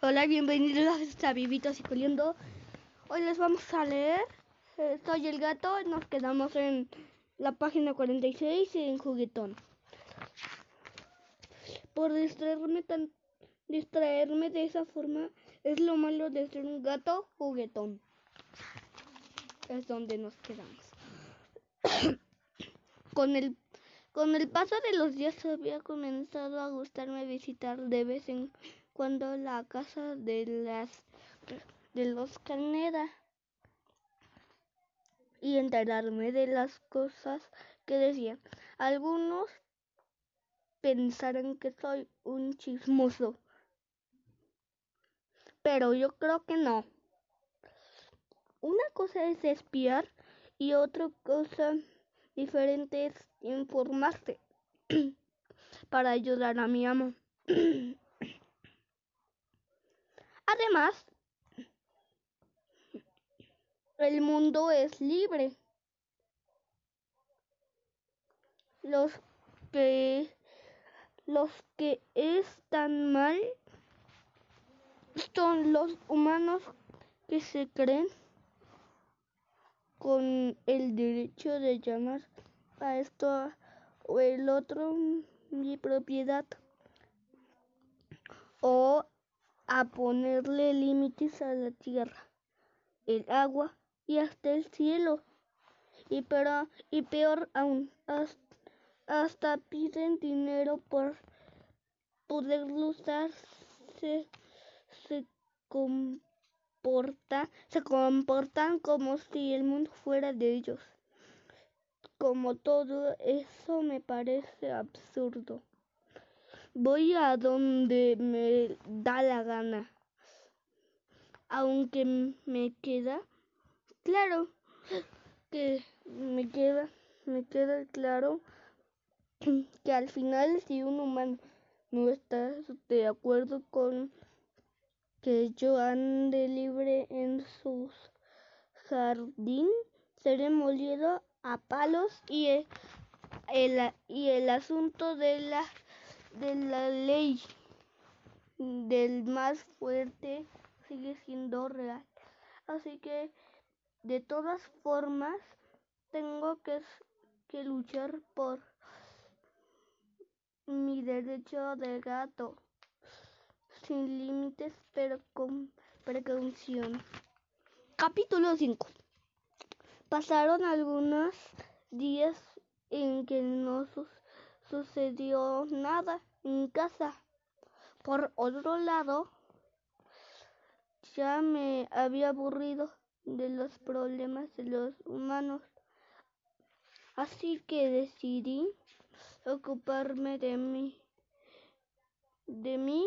Hola, bienvenidos a Vivitos y Coliendo. Hoy les vamos a leer Soy el gato. Nos quedamos en la página 46 en juguetón. Por distraerme tan distraerme de esa forma es lo malo de ser un gato juguetón. Es donde nos quedamos. con el con el paso de los días había comenzado a gustarme visitar de vez en cuando la casa de las de los Caneda y enterarme de las cosas que decían. Algunos pensarán que soy un chismoso, pero yo creo que no. Una cosa es espiar y otra cosa diferente es informarse para ayudar a mi amo. Además, el mundo es libre. Los que los que están mal son los humanos que se creen con el derecho de llamar a esto o el otro mi propiedad o a ponerle límites a la tierra, el agua y hasta el cielo. Y, pero, y peor aún, hasta, piden dinero por poderlo usar. Se, se comportan como si el mundo fuera de ellos. Como todo eso me parece absurdo voy a donde me da la gana. Aunque me queda claro que me queda me queda claro que al final si un humano no está de acuerdo con que yo ande libre en su jardín, seré molido a palos y el, y el asunto de la de la ley del más fuerte sigue siendo real. Así que de todas formas tengo que, que luchar por mi derecho de gato sin límites pero con precaución. Capítulo 5. Pasaron algunos días en que no sucedió nada en casa. Por otro lado, ya me había aburrido de los problemas de los humanos. Así que decidí ocuparme de mí, de mí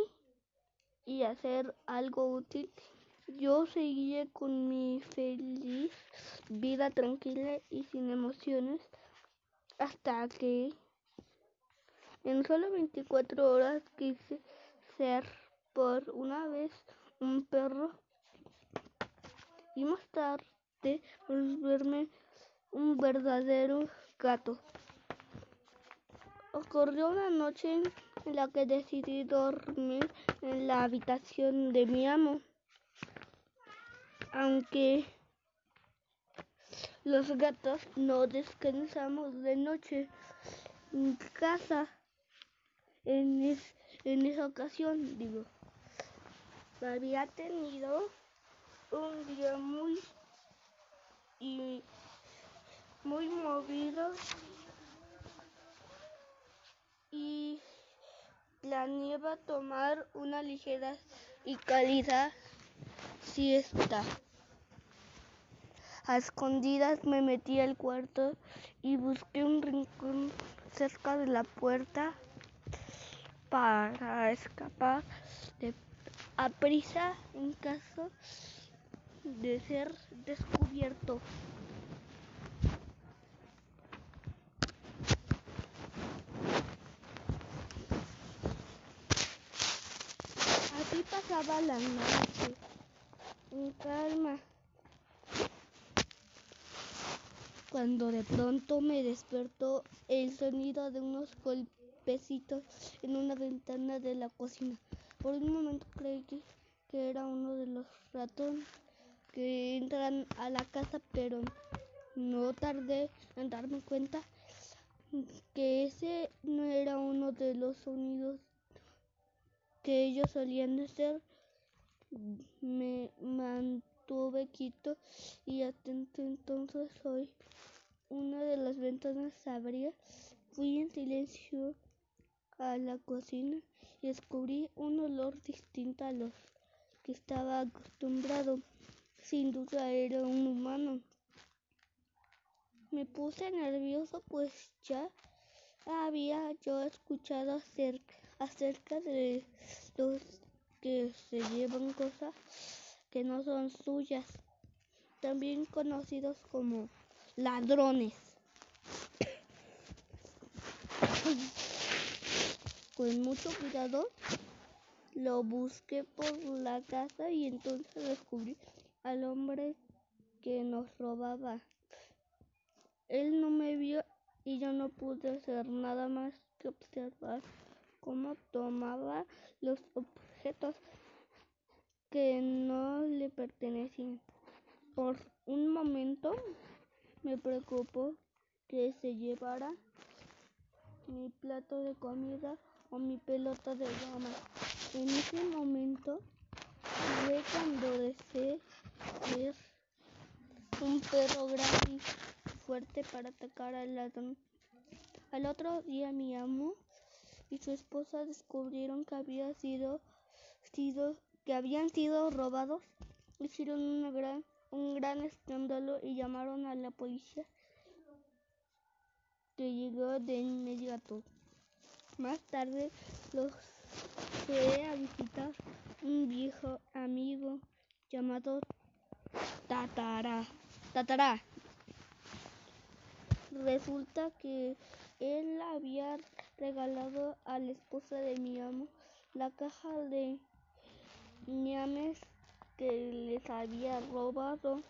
y hacer algo útil. Yo seguía con mi feliz vida tranquila y sin emociones hasta que en solo 24 horas quise ser por una vez un perro y más tarde volverme un verdadero gato. Ocurrió una noche en la que decidí dormir en la habitación de mi amo. Aunque los gatos no descansamos de noche en casa en, en esa ocasión, digo, había tenido un día muy y muy movido y planeaba tomar una ligera y cálida siesta. A escondidas me metí al cuarto y busqué un rincón cerca de la puerta para escapar de, a prisa en caso de ser descubierto. Así pasaba la noche, en calma, cuando de pronto me despertó el sonido de unos golpes en una ventana de la cocina. Por un momento creí que era uno de los ratones que entran a la casa, pero no tardé en darme cuenta que ese no era uno de los sonidos que ellos solían hacer. Me mantuve quieto y atento entonces hoy una de las ventanas abría. Fui en silencio a la cocina y descubrí un olor distinto a los que estaba acostumbrado. Sin duda era un humano. Me puse nervioso pues ya había yo escuchado acerca, acerca de los que se llevan cosas que no son suyas, también conocidos como ladrones. Con mucho cuidado lo busqué por la casa y entonces descubrí al hombre que nos robaba. Él no me vio y yo no pude hacer nada más que observar cómo tomaba los objetos que no le pertenecían. Por un momento me preocupó que se llevara mi plato de comida o mi pelota de goma. En ese momento fue cuando deseé ver un perro grande y fuerte para atacar al. Al otro día mi amo y su esposa descubrieron que había sido, sido que habían sido robados. Hicieron una gran, un gran escándalo y llamaron a la policía que llegó de inmediato. Más tarde los fue a visitar un viejo amigo llamado Tatara. Tatara. Resulta que él había regalado a la esposa de mi amo la caja de ñames que les había robado.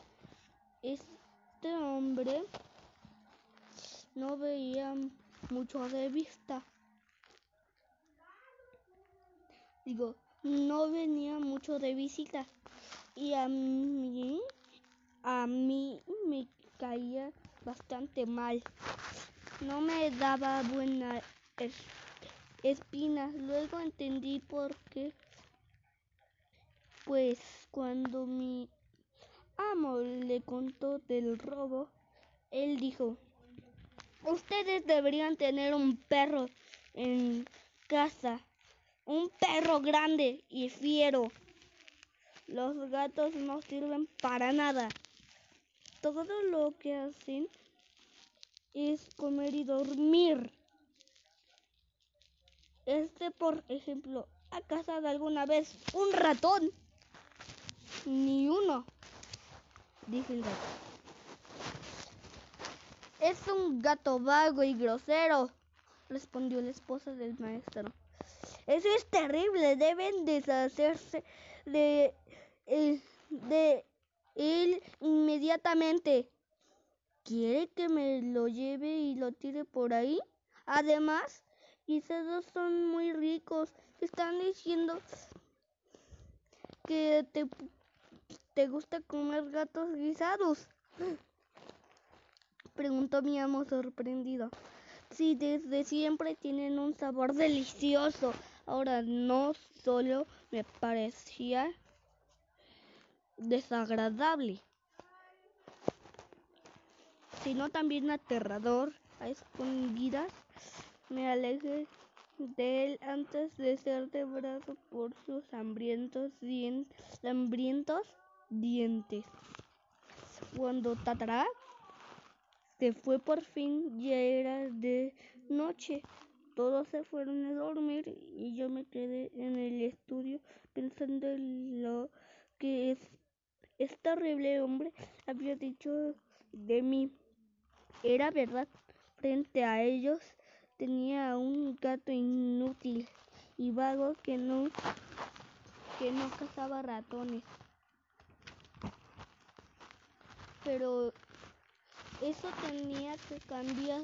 Este hombre no veía mucho de vista. Digo, no venía mucho de visita. Y a mí, a mí me caía bastante mal. No me daba buena espina. Luego entendí por qué. Pues cuando mi amo le contó del robo, él dijo, ustedes deberían tener un perro en casa, un perro grande y fiero. Los gatos no sirven para nada. Todo lo que hacen es comer y dormir. Este, por ejemplo, ¿ha cazado alguna vez un ratón? Ni uno, dijo el gato. Es un gato vago y grosero, respondió la esposa del maestro. Eso es terrible, deben deshacerse de, él inmediatamente. ¿Quiere que me lo lleve y lo tire por ahí? Además, quizás son muy ricos. Están diciendo que te, te gusta comer gatos guisados. Preguntó mi amo sorprendido. Sí, desde siempre tienen un sabor delicioso. Ahora no solo me parecía desagradable, sino también aterrador. A escondidas me alejé de él antes de ser devorado por sus hambrientos, hambrientos dientes. Cuando Tatará se fue por fin, ya era de noche. Todos se fueron a dormir y yo me quedé en el estudio pensando en lo que es, este horrible hombre había dicho de mí. Era verdad, frente a ellos tenía un gato inútil y vago que no que no cazaba ratones. Pero eso tenía que cambiar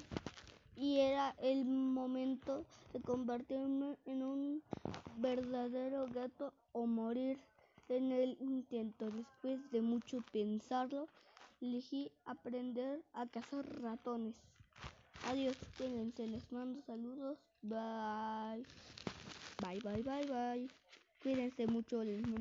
y era el momento de convertirme en un verdadero gato o morir. en el intento. Después de mucho pensarlo, elegí aprender a cazar ratones. Adiós, cuídense, les mando saludos. Bye. Bye, bye, bye, bye. Cuídense mucho, les mando